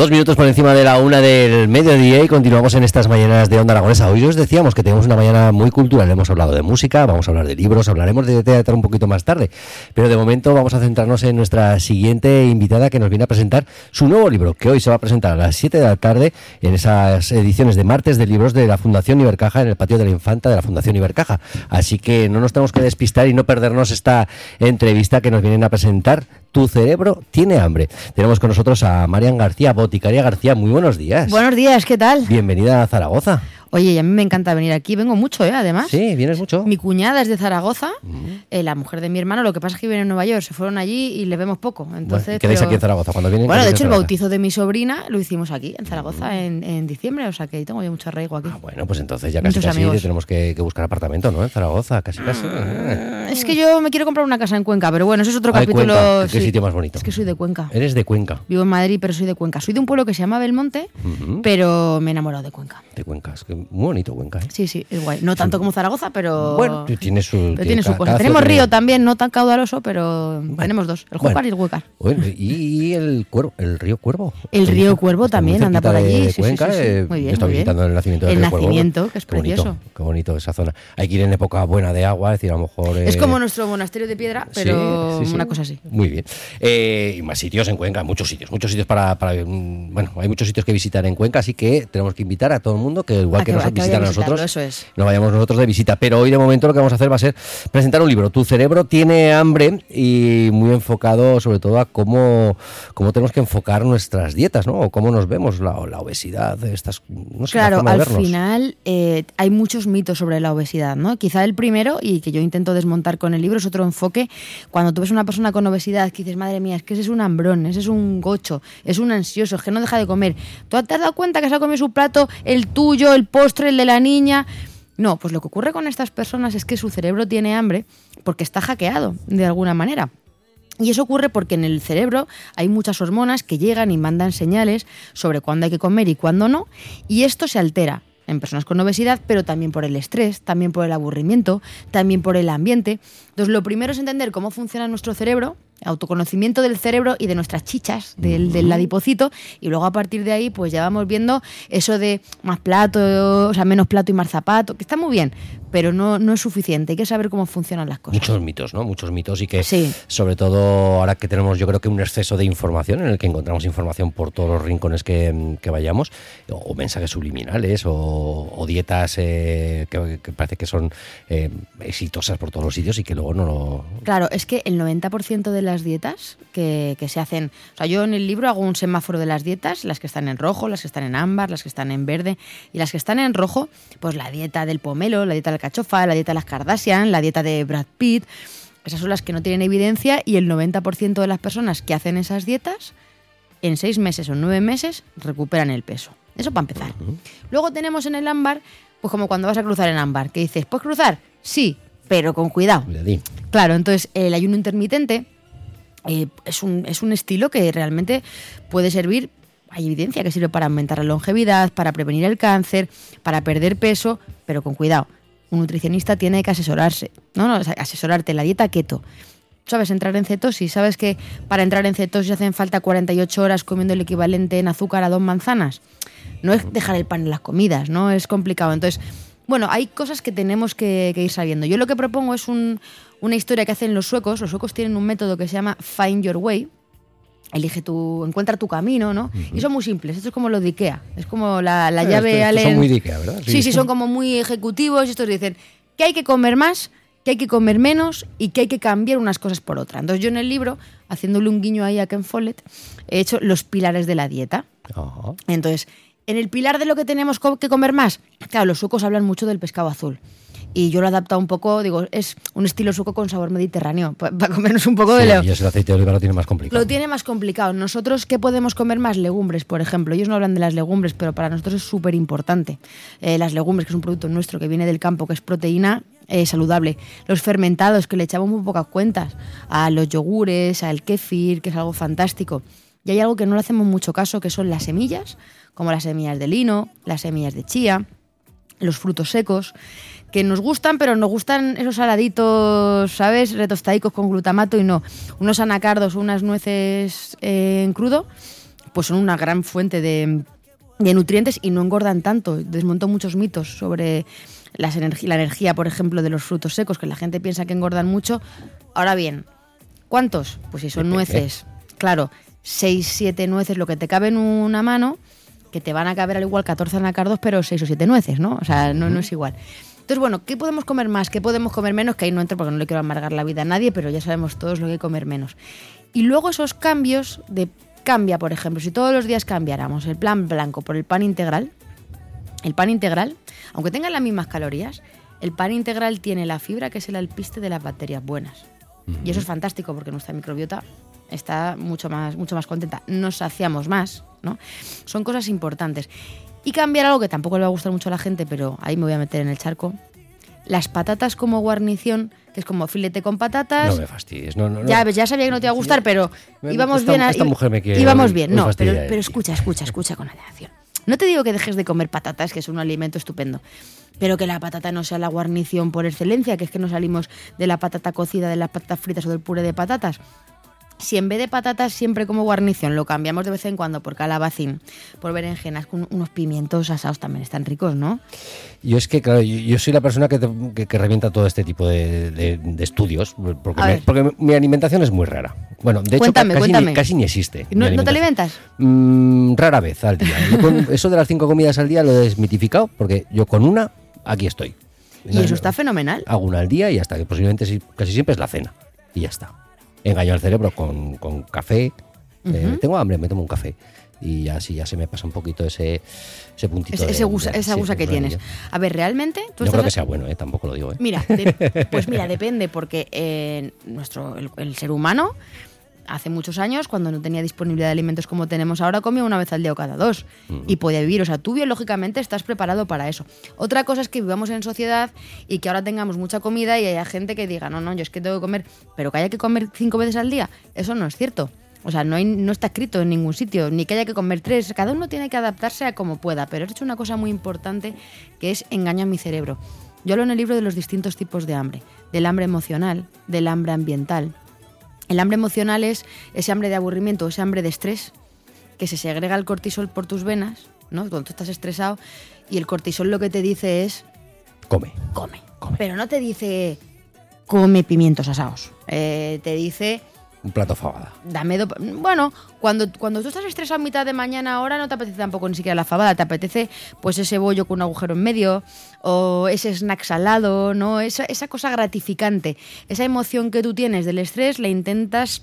Dos minutos por encima de la una del mediodía y continuamos en estas mañanas de Onda Aragonesa. Hoy os decíamos que tenemos una mañana muy cultural. Hemos hablado de música, vamos a hablar de libros, hablaremos de teatro un poquito más tarde. Pero de momento vamos a centrarnos en nuestra siguiente invitada que nos viene a presentar su nuevo libro, que hoy se va a presentar a las 7 de la tarde en esas ediciones de martes de libros de la Fundación Ibercaja en el patio de la Infanta de la Fundación Ibercaja. Así que no nos tenemos que despistar y no perdernos esta entrevista que nos vienen a presentar tu cerebro tiene hambre. Tenemos con nosotros a Marian García, boticaria García. Muy buenos días. Buenos días, ¿qué tal? Bienvenida a Zaragoza. Oye, y a mí me encanta venir aquí, vengo mucho, ¿eh? Además. Sí, vienes mucho. Mi cuñada es de Zaragoza, eh, la mujer de mi hermano, lo que pasa es que viven en Nueva York, se fueron allí y le vemos poco. Entonces, Bueno, ¿y quedáis pero- aquí en Zaragoza? Cuando vienen, Bueno, de hecho, el bautizo de mi sobrina lo hicimos aquí, en Zaragoza, en, en diciembre, o sea que tengo yo mucho arraigo aquí. Ah, bueno, pues entonces ya casi casi tenemos que, que buscar apartamento, ¿no? En Zaragoza, casi casi. Es que yo me quiero comprar una casa en Cuenca, pero bueno, eso es otro Ay, capítulo. Cuenca, qué sí. sitio más bonito. Es que soy de Cuenca. Eres de Cuenca. Vivo en Madrid, pero soy de Cuenca. Soy de un pueblo que se llama Belmonte, pero me he enamorado de Cuenca. De Cuenca. Es que muy bonito Cuenca, ¿eh? Sí, sí, es guay. No tanto como Zaragoza, pero. Bueno, tiene su- pero tiene su cosa. Tenemos río tiene- también, no tan caudaloso, pero tenemos dos: el Júcar Bueno. y el Huecar. Bueno, y, el cuervo, el río Cuervo. El Está- río Cuervo está también anda por allí. sí, sí, Cuenca, sí, sí. eh, Muy bien. Estoy muy bien. visitando el nacimiento del El río Cuervo. nacimiento, que es Qué bonito, precioso. Qué bonito esa zona. Hay que ir en época buena de agua, es decir, a lo mejor. Es eh, como nuestro monasterio de piedra, Sí, pero sí, sí. una cosa así. Muy bien. Eh, y más sitios en Cuenca, muchos sitios, muchos sitios para, para, mm, Bueno, hay muchos sitios que visitar en Cuenca, así que tenemos que invitar a todo el mundo que igual A que, que- nos visitan a nosotros, eso es. no vayamos nosotros de visita. Pero hoy de momento lo que vamos a hacer va a ser presentar un libro. Tu cerebro tiene hambre y muy enfocado sobre todo a cómo, cómo tenemos que enfocar nuestras dietas, ¿no? O cómo nos vemos la, la obesidad, estas... No sé, la Claro, al final eh, hay muchos mitos sobre la obesidad, ¿no? Quizá el primero, y que yo intento desmontar con el libro, es otro enfoque. Cuando tú ves una persona con obesidad que dices, madre mía, es que ese es un hambrón, ese es un gocho, es un ansioso, es que no deja de comer. ¿Tú te has dado cuenta que se ha comido su plato, el tuyo, el postre, el de la niña? No, pues lo que ocurre con estas personas es que su cerebro tiene hambre porque está hackeado de alguna manera. Y eso ocurre porque en el cerebro hay muchas hormonas que llegan y mandan señales sobre cuándo hay que comer y cuándo no, y esto se altera en personas con obesidad, pero también por el estrés, también por el aburrimiento, también por el ambiente. Entonces, lo primero es entender cómo funciona nuestro cerebro, autoconocimiento del cerebro y de nuestras chichas, del, del adipocito, y luego a partir de ahí, pues ya vamos viendo eso de más plato, o sea, menos plato y más zapato, que está muy bien, pero no, no es suficiente, hay que saber cómo funcionan las cosas. Muchos mitos, ¿no? Muchos mitos y que Sí. sobre todo ahora que tenemos yo creo que un exceso de información en el que encontramos información por todos los rincones que, que vayamos o, mensajes subliminales o, o dietas eh, que, que parece que son eh, exitosas por todos los sitios y que luego no lo... Claro, es que el 90% de las dietas que, que se hacen, o sea, yo en el libro hago un semáforo de las dietas, las que están en rojo, las que están en ámbar, las que están en verde, y las que están en rojo, pues la dieta del pomelo, la dieta de la cachofa, la dieta de las Kardashian, la dieta de Brad Pitt, esas son las que no tienen evidencia y el 90% de las personas que hacen esas dietas, en seis meses o nueve meses, recuperan el peso. Eso para empezar. Luego tenemos en el ámbar, pues como cuando vas a cruzar en ámbar, que dices, ¿puedes cruzar? Sí, pero con cuidado. Cuidadín. Claro, entonces el ayuno intermitente eh, es, un, es un estilo que realmente puede servir, hay evidencia que sirve para aumentar la longevidad, para prevenir el cáncer, para perder peso, pero con cuidado. Un nutricionista tiene que asesorarse, no, no, asesorarte la dieta keto. ¿Sabes entrar en cetosis? ¿Sabes que para entrar en cetosis hacen falta 48 horas comiendo el equivalente en azúcar a dos manzanas? No es dejar el pan en las comidas, ¿no? Es complicado. Entonces, bueno, hay cosas que tenemos que, que ir sabiendo. Yo lo que propongo es un- una historia que hacen los suecos. Los suecos tienen un método que se llama Find Your Way. Elige tu, encuentra tu camino, ¿no? Y son muy simples. Esto es como lo de Ikea. Es como la, la Eh, llave esto- estos son Allen. muy de Ikea, ¿verdad? Sí. Sí. sí, son como muy ejecutivos. Y estos dicen que hay que comer más, que hay que comer menos y que hay que cambiar unas cosas por otras. Entonces yo en el libro, haciéndole un guiño ahí a Ken Follett, he hecho los pilares de la dieta. Entonces, en el pilar de lo que tenemos que comer más, claro, los suecos hablan mucho del pescado azul. Y yo lo he adaptado un poco, digo, es un estilo sueco con sabor mediterráneo, para comernos un poco de lo... y ese aceite de oliva lo tiene más complicado. Lo tiene más complicado. Nosotros, ¿qué podemos comer más? Legumbres, por ejemplo. Ellos no hablan de las legumbres, pero para nosotros es súper importante. Eh, las legumbres, que es un producto nuestro que viene del campo, que es proteína eh, saludable. Los fermentados, que le echamos muy pocas cuentas. A los yogures, al kéfir, que es algo fantástico. Y hay algo que no le hacemos mucho caso, que son las semillas, como las semillas de lino, las semillas de chía, los frutos secos, que nos gustan, pero nos gustan esos saladitos, ¿sabes? Retostadicos con glutamato y no. Unos anacardos, unas nueces eh, en crudo, pues son una gran fuente de, de nutrientes y no engordan tanto. Desmontó muchos mitos sobre las la energía, por ejemplo, de los frutos secos, que la gente piensa que engordan mucho. Ahora bien, ¿cuántos? Pues si son nueces, claro, 6, 7 nueces, lo que te cabe en una mano, que te van a caber al igual 14 anacardos, pero 6 o 7 nueces, ¿no? O sea, no, no es igual. Entonces, bueno, ¿qué podemos comer más? ¿Qué podemos comer menos? Que ahí no entro porque no le quiero amargar la vida a nadie, pero ya sabemos todos lo que hay que comer menos. Y luego esos cambios de cambia, por ejemplo, si todos los días cambiáramos el plan blanco por el pan integral, el pan integral, aunque tenga las mismas calorías, el pan integral tiene la fibra que es el alpiste de las bacterias buenas. Y eso es fantástico porque nuestra microbiota está mucho más, mucho más contenta. Nos saciamos más, ¿no? Son cosas importantes. Y cambiar algo que tampoco le va a gustar mucho a la gente, pero ahí me voy a meter en el charco. Las patatas como guarnición, que es como filete con patatas. No me fastidies. No, no, no. Ya, ves, ya sabía que no te iba a gustar, pero Me- íbamos esta- bien. a- esta mujer me quiere íbamos bien, no, pero, pero escucha, escucha, escucha con atención. No te digo que dejes de comer patatas, que es un alimento estupendo, pero que la patata no sea la guarnición por excelencia, que es que no salimos de la patata cocida, de las patatas fritas o del puré de patatas. Si en vez de patatas siempre como guarnición lo cambiamos de vez en cuando por calabacín, por berenjenas, con unos pimientos asados también están ricos, ¿no? Yo es que, claro, yo, yo soy la persona que, te- que- que revienta todo este tipo de, de- de estudios, porque, me- mi alimentación es muy rara. Bueno, de hecho, casi, cuéntame. Ni, casi ni existe. ¿No, ¿no te alimentas? Mm, rara vez al día. Eso de las cinco comidas al día lo he desmitificado, porque yo con una, aquí estoy. Y eso está fenomenal. Hago una al día y hasta que posiblemente casi siempre es la cena. Y ya está. Engaño al cerebro con, con café. Eh, tengo hambre, me tomo un café. Y así ya se me pasa un poquito ese, ese puntito. Ese, gusa, de- esa sí, gusa que tienes. A ver, realmente tú No estás creo que sea bueno, eh, tampoco lo digo. eh. Mira, de- pues mira, depende, porque eh, nuestro, el, el ser humano hace muchos años, cuando no tenía disponibilidad de alimentos como tenemos ahora, comía una vez al día o cada dos y podía vivir. O sea, tú biológicamente estás preparado para eso. Otra cosa es que vivamos en sociedad y que ahora tengamos mucha comida y haya gente que diga, no, no, yo es que tengo que comer, pero que haya que comer cinco veces al día. Eso no es cierto. O sea, no, hay, no está escrito en ningún sitio, ni que haya que comer tres. Cada uno tiene que adaptarse a como pueda. Pero hecho una cosa muy importante que es engañar mi cerebro. Yo hablo en el libro de los distintos tipos de hambre. Del hambre emocional, del hambre ambiental. El hambre emocional es ese hambre de aburrimiento, ese hambre de estrés, que se segrega el cortisol por tus venas, ¿no? Cuando tú estás estresado y el cortisol lo que te dice es Come. come. Come. Pero no te dice come pimientos asados. Eh, te dice Un plato fabada. dame bueno cuando cuando tú estás estresado a mitad de mañana ahora no te apetece tampoco ni siquiera la fabada te apetece pues ese bollo con un agujero en medio o ese snack salado no esa, esa cosa gratificante esa emoción que tú tienes del estrés la intentas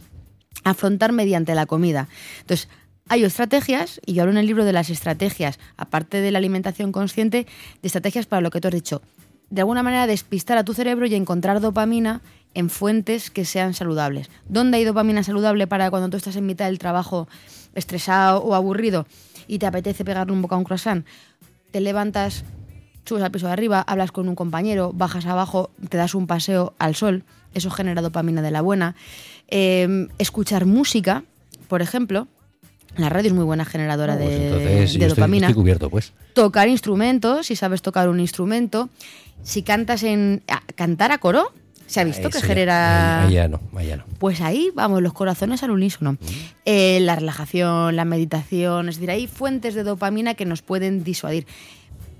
afrontar mediante la comida entonces hay estrategias, y yo hablo en el libro de las estrategias, aparte de la alimentación consciente, de estrategias para lo que tú has dicho. De alguna manera despistar a tu cerebro y encontrar dopamina en fuentes que sean saludables. ¿Dónde hay dopamina saludable para cuando tú estás en mitad del trabajo estresado o aburrido y te apetece pegarle un boca a un croissant? Te levantas, subes al piso de arriba, hablas con un compañero, bajas abajo, te das un paseo al sol, eso genera dopamina de la buena. Eh, escuchar música, por ejemplo, la radio es muy buena generadora Pues de, entonces, de yo estoy, dopamina. estoy cubierto, pues. Tocar instrumentos, si sabes tocar un instrumento. Si cantas en. cantar a coro, se ha visto que genera. Ahí ya no, ahí ya no. Pues ahí, vamos, los corazones al unísono. Eh, la relajación, la meditación, es decir, hay fuentes de dopamina que nos pueden disuadir.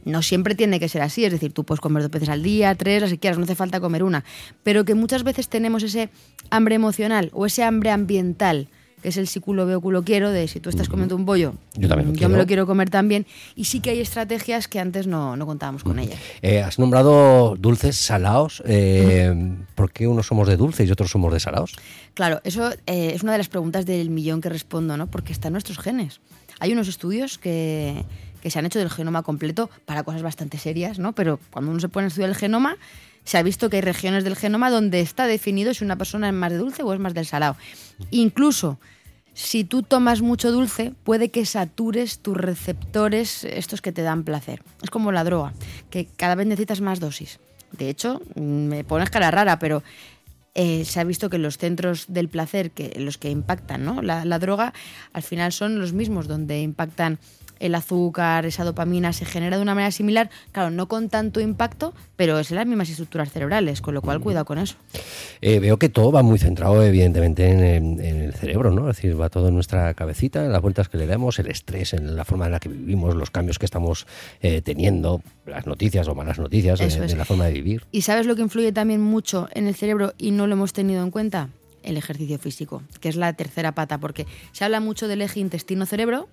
No siempre tiene que ser así, es decir, tú puedes comer dos veces al día, tres, las que quieras, no hace falta comer una. Pero que muchas veces tenemos ese hambre emocional o ese hambre ambiental, que es el si culo veo, culo quiero, de si tú estás comiendo un bollo, Yo también lo yo quiero. me lo quiero comer también. Y sí que hay estrategias que antes no, no contábamos con ellas. Eh, has nombrado dulces, salados. Eh, ¿Por qué unos somos de dulces y otros somos de salados? Claro, eso eh, es una de las preguntas del millón que respondo, ¿no? Porque están nuestros genes. Hay unos estudios que, que se han hecho del genoma completo para cosas bastante serias, ¿no? Pero cuando uno se pone a estudiar el genoma, se ha visto que hay regiones del genoma donde está definido si una persona es más de dulce o es más del salado. Incluso si tú tomas mucho dulce, puede que satures tus receptores, estos que te dan placer. Es como la droga, que cada vez necesitas más dosis. De hecho, mm, me pones cara rara, pero eh, se ha visto que los centros del placer, que los que impactan ¿no? la, la droga, al final son los mismos, donde impactan el azúcar, esa dopamina, se genera de una manera similar, claro, no con tanto impacto, pero es en las mismas estructuras cerebrales, con lo cual cuidado con eso. Eh, veo que todo va muy centrado, evidentemente, en, en el cerebro, ¿no? Es decir, va todo en nuestra cabecita, en las vueltas que le damos, el estrés, en la forma en la que vivimos, los cambios que estamos eh, teniendo, las noticias o malas noticias, de la forma de vivir. ¿Y sabes lo que influye también mucho en el cerebro y no lo hemos tenido en cuenta? El ejercicio físico, que es la tercera pata, porque se habla mucho del eje intestino-cerebro,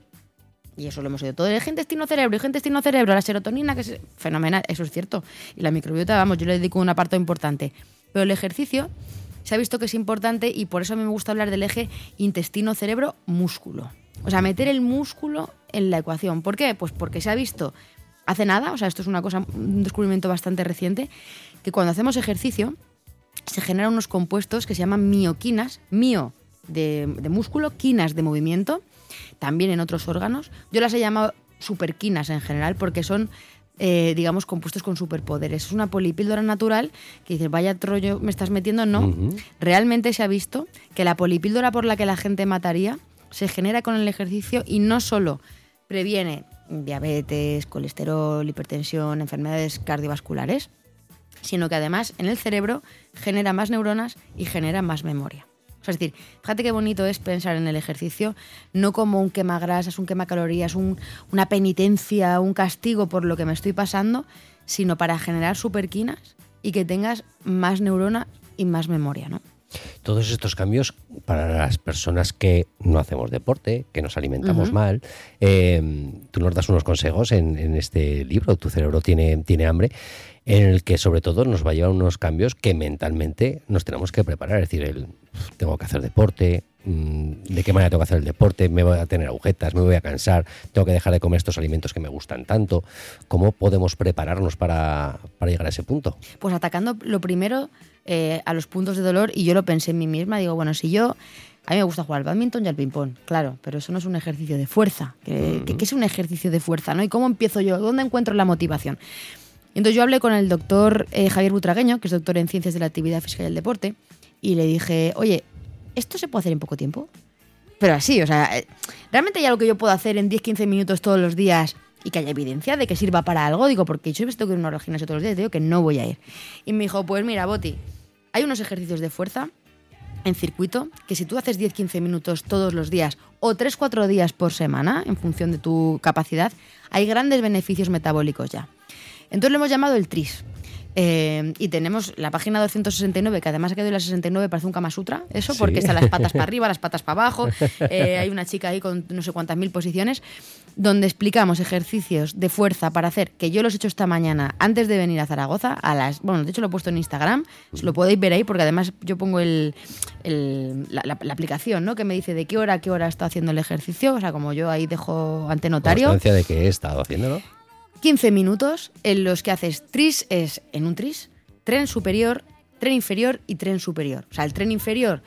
y eso lo hemos oído todo, el eje intestino-cerebro, eje intestino-cerebro, la serotonina, que es fenomenal, eso es cierto. Y la microbiota, vamos, yo le dedico un apartado importante. Pero el ejercicio se ha visto que es importante y por eso a mí me gusta hablar del eje intestino-cerebro-músculo. O sea, meter el músculo en la ecuación. ¿Por qué? Pues porque se ha visto hace nada, o sea, esto es una cosa, un descubrimiento bastante reciente, que cuando hacemos ejercicio se generan unos compuestos que se llaman mioquinas, mio de músculo, quinas de movimiento, también en otros órganos. Yo las he llamado superquinas en general porque son, eh, digamos, compuestos con superpoderes. Es una polipíldora natural que dices, vaya trollo me estás metiendo. No, realmente se ha visto que la polipíldora por la que la gente mataría se genera con el ejercicio y no solo previene diabetes, colesterol, hipertensión, enfermedades cardiovasculares, sino que además en el cerebro genera más neuronas y genera más memoria. O sea, es decir, fíjate qué bonito es pensar en el ejercicio no como un quemagrasas, un quemacalorías, un, una penitencia, un castigo por lo que me estoy pasando, sino para generar superquinas y que tengas más neurona y más memoria, ¿no? Todos estos cambios para las personas que no hacemos deporte, que nos alimentamos mal, eh, tú nos das unos consejos en, en este libro, Tu cerebro tiene, tiene hambre, en el que sobre todo nos va a llevar unos cambios que mentalmente nos tenemos que preparar. Es decir, el, tengo que hacer deporte, mm, de qué manera tengo que hacer el deporte, me voy a tener agujetas, me voy a cansar, tengo que dejar de comer estos alimentos que me gustan tanto. ¿Cómo podemos prepararnos para, para llegar a ese punto? Pues atacando lo primero eh, a los puntos de dolor y yo lo pensé en mí misma, digo, bueno, si yo... A mí me gusta jugar al badminton y al ping-pong, claro, pero eso no es un ejercicio de fuerza. ¿Qué, qué es un ejercicio de fuerza? ¿no? ¿Y cómo empiezo yo? ¿Dónde encuentro la motivación? Entonces yo hablé con el doctor eh, Javier Butragueño, que es doctor en Ciencias de la Actividad Física y el Deporte, y le dije, oye, ¿esto se puede hacer en poco tiempo? Pero así, o sea, eh, ¿realmente hay algo que yo puedo hacer en 10-15 minutos todos los días y que haya evidencia de que sirva para algo? Digo, porque yo he tengo que a una gimnasio todos los días digo que no voy a ir. Y me dijo, pues mira, Boti, hay unos ejercicios de fuerza en circuito que si tú haces 10-15 minutos todos los días o 3-4 días por semana, en función de tu capacidad, hay grandes beneficios metabólicos ya. Entonces lo hemos llamado el TRIS. Eh, y tenemos la página 269, que además ha quedado en la 69, parece un Kama Sutra, eso, Sí. porque están las patas para arriba, las patas para abajo. eh, hay una chica ahí con no sé cuántas mil posiciones, donde explicamos ejercicios de fuerza para hacer, que yo los he hecho esta mañana antes de venir a Zaragoza, a las. Bueno, de hecho lo he puesto en Instagram, lo podéis ver ahí, porque además yo pongo el, el- la, la- la aplicación, ¿no? Que me dice de qué hora a qué hora está haciendo el ejercicio, o sea, como yo ahí dejo ante notario. De que he estado haciéndolo. 15 minutos en los que haces tris es en un tris, tren superior, tren inferior y tren superior. O sea, el tren inferior,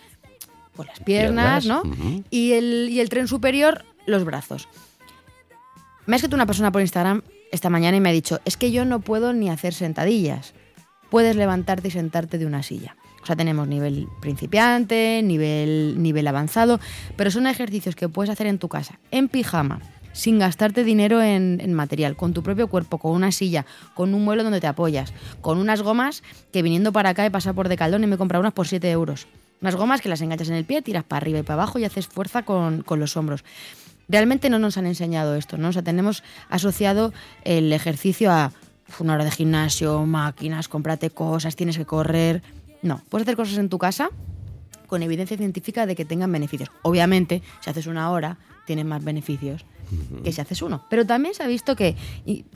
pues las piernas, ¿no? y, el, y el tren superior, los brazos. Me ha escrito una persona por Instagram esta mañana y me ha dicho, es que yo no puedo ni hacer sentadillas. Puedes levantarte y sentarte de una silla. O sea, tenemos nivel principiante, nivel, nivel avanzado, pero son ejercicios que puedes hacer en tu casa, en pijama, sin gastarte dinero en, material, con tu propio cuerpo, con una silla, con un mueble donde te apoyas, con unas gomas que viniendo para acá he pasado por Decaldón y me he comprado unas por 7 euros. Unas gomas que las enganchas en el pie, tiras para arriba y para abajo y haces fuerza con, con los hombros. Realmente no nos han enseñado esto, ¿no? O sea, tenemos asociado el ejercicio a "Uf, una hora de gimnasio, máquinas, cómprate cosas, tienes que correr. No, puedes hacer cosas en tu casa con evidencia científica de que tengan beneficios. Obviamente, si haces una hora, tienes más beneficios que si haces uno. Pero también se ha visto que,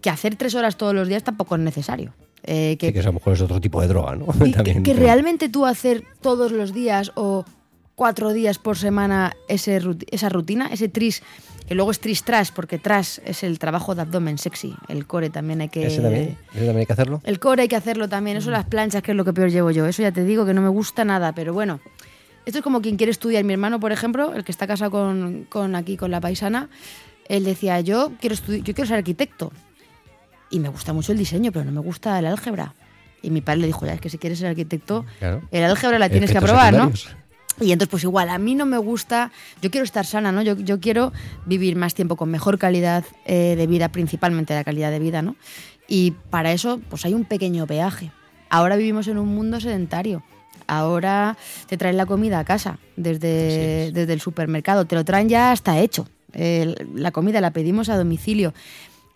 que hacer tres horas todos los días tampoco es necesario. Eh, que, a lo mejor es otro tipo de droga, ¿no? y que- También, que pero- realmente tú hacer todos los días o cuatro días por semana ese esa rutina, ese tris, que luego es tris tras, porque tras es el trabajo de abdomen sexy. El core también hay que. ¿Ese también? ¿Ese también hay que hacerlo? El core hay que hacerlo también. Eso las planchas, que es lo que peor llevo yo. Eso ya te digo que no me gusta nada, pero bueno. Esto es como quien quiere estudiar. Mi hermano, por ejemplo, el que está casado con, con aquí, con la paisana, él decía, yo quiero, yo quiero ser arquitecto. Y me gusta mucho el diseño, pero no me gusta el álgebra. Y mi padre le dijo, ya, es que si quieres ser arquitecto, Claro. el álgebra la tienes que aprobar, ¿no? Y entonces, pues igual, a mí no me gusta, yo quiero estar sana, ¿no? Yo, yo quiero vivir más tiempo con mejor calidad eh, de vida, principalmente la calidad de vida, ¿no? Y para eso, pues hay un pequeño peaje. Ahora vivimos en un mundo sedentario. Ahora te traen la comida a casa desde, desde el supermercado, te lo traen ya hasta hecho. El- la comida la pedimos a domicilio.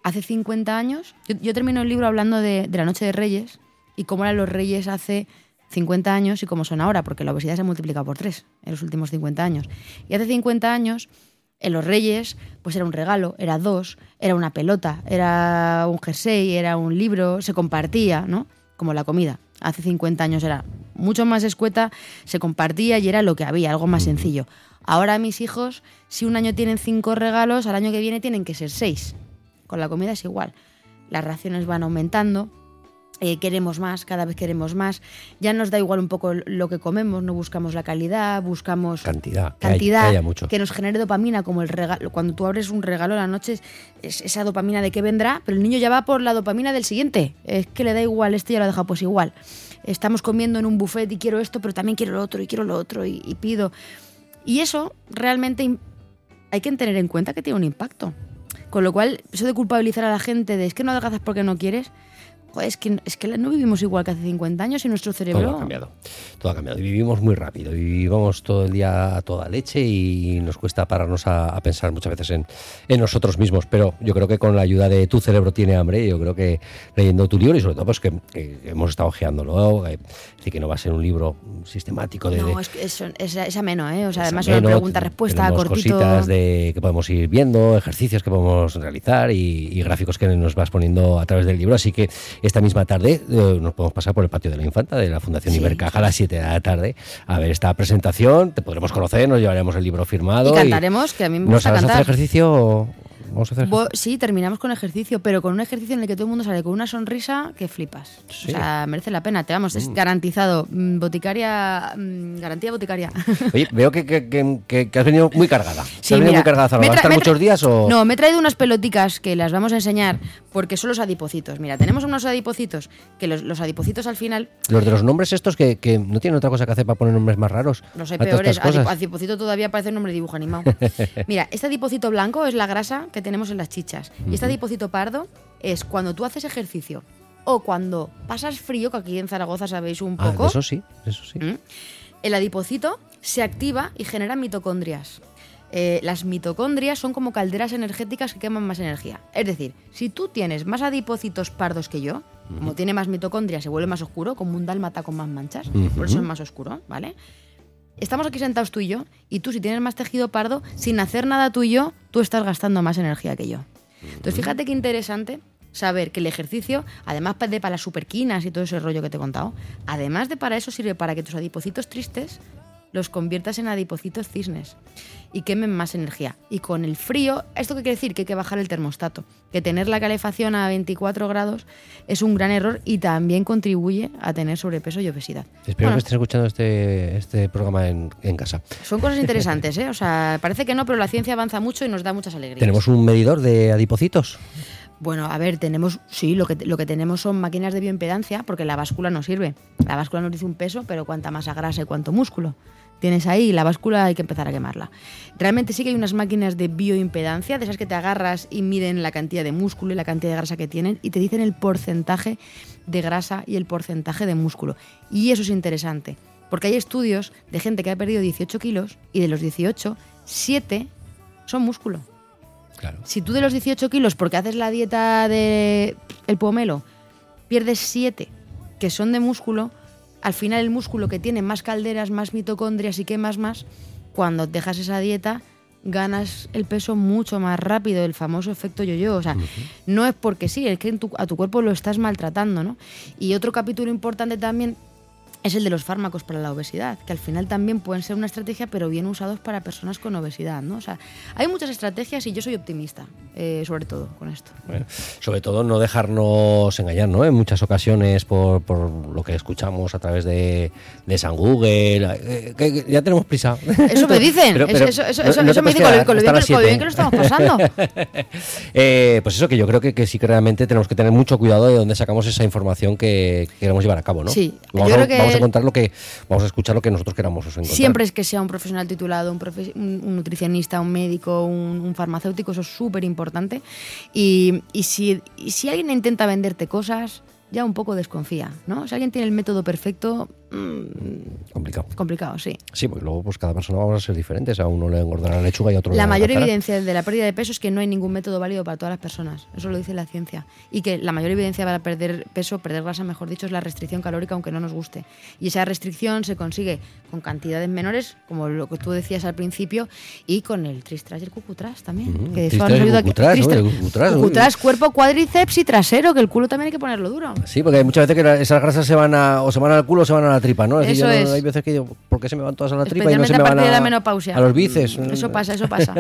Hace 50 años, yo, termino el libro hablando de, la Noche de Reyes y cómo eran los reyes hace 50 años y cómo son ahora, porque la obesidad se ha multiplicado por tres en los últimos 50 años. Y hace 50 años, en los reyes, pues era un regalo, era dos, era una pelota, era un jersey, era un libro, se compartía, ¿no? Como la comida. Hace 50 años era mucho más escueta, se compartía y era lo que había, algo más sencillo. Ahora mis hijos, si un año tienen cinco regalos, al año que viene tienen que ser seis. Con la comida es igual. Las raciones van aumentando, eh, queremos más, cada vez queremos más. Ya nos da igual un poco lo que comemos, no buscamos la calidad, buscamos Cantidad, que hay- cantidad que haya mucho. nos genere dopamina, como el regalo. Cuando tú abres un regalo a la noche, es esa dopamina de que vendrá, pero el niño ya va por la dopamina del siguiente. Es que le da igual, este ya lo ha dejado pues igual. Estamos comiendo en un buffet y quiero esto, pero también quiero lo otro y quiero lo otro y, y pido. Y eso realmente hay que tener en cuenta que tiene un impacto. Con lo cual, eso de culpabilizar a la gente de es que no adelgazas porque no quieres, joder, es que, es que no vivimos igual que hace 50 años y nuestro cerebro... Todo ha cambiado. Todo ha cambiado. Y vivimos muy rápido. Y vivimos todo el día a toda leche y nos cuesta pararnos a, a pensar muchas veces en, en nosotros mismos. Pero yo creo que con la ayuda de tu cerebro tiene hambre, yo creo que leyendo tu libro y sobre todo pues que, que hemos estado ojeándolo, eh, es decir, que no va a ser un libro sistemático de... No, es, es, es, es ameno, ¿eh? O sea, además es una ameno, pregunta-respuesta, cortito. cositas de, que podemos ir viendo, ejercicios que podemos realizar y, y gráficos que nos vas poniendo a través del libro. Así que esta misma tarde eh, nos podemos pasar por el patio de la Infanta de la Fundación Sí. Ibercaja a las 7 de la tarde a ver esta presentación. Te podremos conocer, nos llevaremos el libro firmado. Y cantaremos, que a mí me ¿Nos gusta harás cantar. hacer ejercicio? o- Vamos a hacer Bo- sí, terminamos con ejercicio, pero con un ejercicio en el que todo el mundo sale con una sonrisa que flipas. Sí. O sea, merece la pena. Te vamos, es garantizado. Mm, Boticaria, mm, garantía boticaria. Oye, veo que, que- que- que- que has venido muy cargada. Sí, ¿Has venido mira, muy cargada, ¿Vas a estar muchos días o...? No, me he traído unas peloticas que las vamos a enseñar porque son los adipocitos. Mira, tenemos unos adipocitos que los, los adipocitos al final Los de los nombres estos que, no tienen otra cosa que hacer para poner nombres más raros. Los hay peores. Adipocito todavía parece un nombre de dibujo animado. Mira, este adipocito blanco es la grasa que tenemos en las chichas. Y este adipocito pardo es cuando tú haces ejercicio o cuando pasas frío, que aquí en Zaragoza sabéis un Ah, poco. eso sí, eso sí. ¿Mm? El adipocito se activa y genera mitocondrias. Eh, las mitocondrias son como calderas energéticas que queman más energía. Es decir, si tú tienes más adipocitos pardos que yo, como tiene más mitocondrias, se vuelve más oscuro, como un dálmata con más manchas, por eso es más oscuro, ¿vale? Estamos aquí sentados tú y yo, y tú si tienes más tejido pardo, sin hacer nada tú y yo, tú estás gastando más energía que yo. Entonces fíjate qué interesante saber que el ejercicio, además de para las superquinas y todo ese rollo que te he contado, además de para eso sirve para que tus adipocitos tristes los conviertas en adipocitos cisnes y quemen más energía. Y con el frío, ¿esto qué quiere decir? Que hay que bajar el termostato. Que tener la calefacción a 24 grados es un gran error y también contribuye a tener sobrepeso y obesidad. Espero Bueno, que estés escuchando este, este programa en, en casa. son cosas interesantes, ¿eh? O sea, parece que no, pero la ciencia avanza mucho y nos da muchas alegrías. ¿Tenemos un medidor de adipocitos? Bueno, a ver, tenemos, sí, lo que, lo que tenemos son máquinas de bioimpedancia, porque la báscula no sirve. La báscula nos dice un peso, pero cuánta masa grasa y cuánto músculo tienes ahí, la báscula hay que empezar a quemarla. Realmente sí que hay unas máquinas de bioimpedancia, de esas que te agarras y miden la cantidad de músculo y la cantidad de grasa que tienen, y te dicen el porcentaje de grasa y el porcentaje de músculo. Y eso es interesante, porque hay estudios de gente que ha perdido 18 kilos, y de los 18, 7 son músculo. Claro. Si tú de los 18 kilos, porque haces la dieta de el pomelo, pierdes 7 que son de músculo, al final el músculo que tiene más calderas, más mitocondrias y quemas más, cuando dejas esa dieta ganas el peso mucho más rápido, el famoso efecto yo-yo. O sea, no es porque sí, es que en tu- a tu cuerpo lo estás maltratando, ¿no? Y otro capítulo importante también es el de los fármacos para la obesidad, que al final también pueden ser una estrategia, pero bien usados para personas con obesidad, ¿no? O sea, hay muchas estrategias y yo soy optimista, eh, sobre todo con esto. Bueno, sobre todo no dejarnos engañar, ¿no? En muchas ocasiones por, por lo que escuchamos a través de, de San Google, eh, que, que ya tenemos prisa. Eso me dicen, Pero- pero eso, eso, no- eso- no eso te me dicen con lo, con lo hasta bien, las que- con lo bien siete. que lo estamos pasando. Eh, pues eso, que yo creo que, que sí que realmente tenemos que tener mucho cuidado de dónde sacamos esa información que, que queremos llevar a cabo, ¿no? Sí, Vamos, yo a, creo que- vamos a contar lo que, vamos a escuchar lo que nosotros queramos encontrar. Siempre es que sea un profesional titulado, un, profe- un- un nutricionista, un médico, un, un farmacéutico, eso es súper importante. Y, y si, y si alguien intenta venderte cosas, ya un poco desconfía, ¿no? Si alguien tiene el método perfecto, mm, Complicado. complicado, sí. Sí, porque luego pues cada persona vamos a ser diferentes. A uno le engordará la lechuga y a otro le La mayor evidencia de la pérdida de peso es que no hay ningún método válido para todas las personas. Eso lo dice la ciencia. Y que la mayor evidencia para perder peso, perder grasa, mejor dicho, es la restricción calórica, aunque no nos guste. Y esa restricción se consigue con cantidades menores, como lo que tú decías al principio, y con el tristras y el cucutras también. Ujú, que eso nos ayuda a que- cucutras, cuerpo, cuádriceps y trasero, que el culo también hay que ponerlo duro. Sí, porque hay muchas veces que la- esas grasas se van a, o se van al culo o se van a la tripa, ¿no? Eso yo no- es. Hay veces que digo, ¿por qué se me van todas a la tripa y no se me a van partir de a, la menopausia. a los bíceps? Mm, Eso pasa, eso pasa.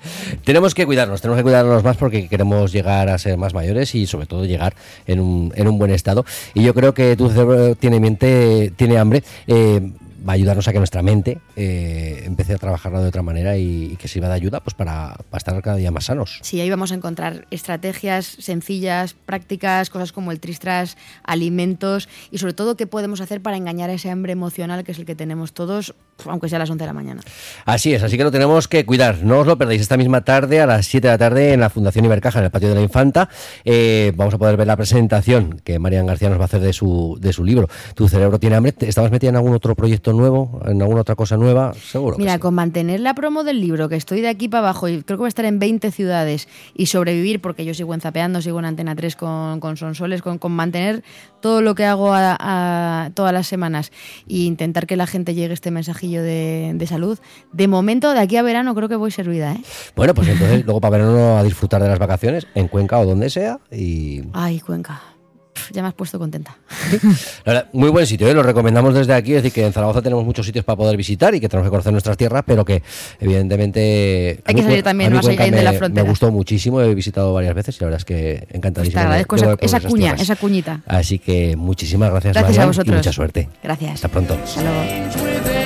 tenemos que cuidarnos, tenemos que cuidarnos más porque queremos llegar a ser más mayores y sobre todo llegar en un, en un buen estado. Y yo creo que tu cerebro tiene mente, tiene hambre. eh, va a ayudarnos a que nuestra mente eh, empiece a trabajarla de otra manera y, y que sirva de ayuda pues para, para estar cada día más sanos. Sí, ahí vamos a encontrar estrategias sencillas, prácticas, cosas como el tristras, alimentos y sobre todo qué podemos hacer para engañar a ese hambre emocional que es el que tenemos todos, aunque sea a las 11 de la mañana. Así es, así que lo tenemos que cuidar. No os lo perdéis esta misma tarde a las 7 de la tarde en la Fundación Ibercaja, en el Patio de la Infanta. Eh, vamos a poder ver la presentación que Marian García nos va a hacer de su, de su libro. Tu cerebro tiene hambre. ¿Te- ¿Estabas metida en algún otro proyecto nuevo? ¿En alguna otra cosa nueva? Seguro. que Mira, sí. con mantener la promo del libro, que estoy de aquí para abajo y creo que voy a estar en 20 ciudades y sobrevivir, porque yo sigo en Zapeando, sigo en Antena 3 con, con Sonsoles, con, con mantener todo lo que hago a, a- todas las semanas e intentar que la gente llegue este mensajillo de, de salud. De momento, de aquí a verano, creo que voy servida, ¿eh? Bueno, pues entonces luego para verano a disfrutar de las vacaciones en Cuenca o donde sea. Y Ay, Cuenca. Ya me has puesto contenta. La verdad, muy buen sitio, ¿eh? lo recomendamos desde aquí. Es decir, que en Zaragoza tenemos muchos sitios para poder visitar y que tenemos que conocer nuestras tierras, pero que evidentemente. Hay que salir también más allá de la frontera. Me gustó muchísimo, he visitado varias veces y la verdad es que Pues encantadísimo. te de- agradezco de esa, cuña, tierras. esa cuñita. Así que muchísimas gracias, Gracias a vosotros. y mucha suerte. Gracias. Hasta pronto. Hasta luego.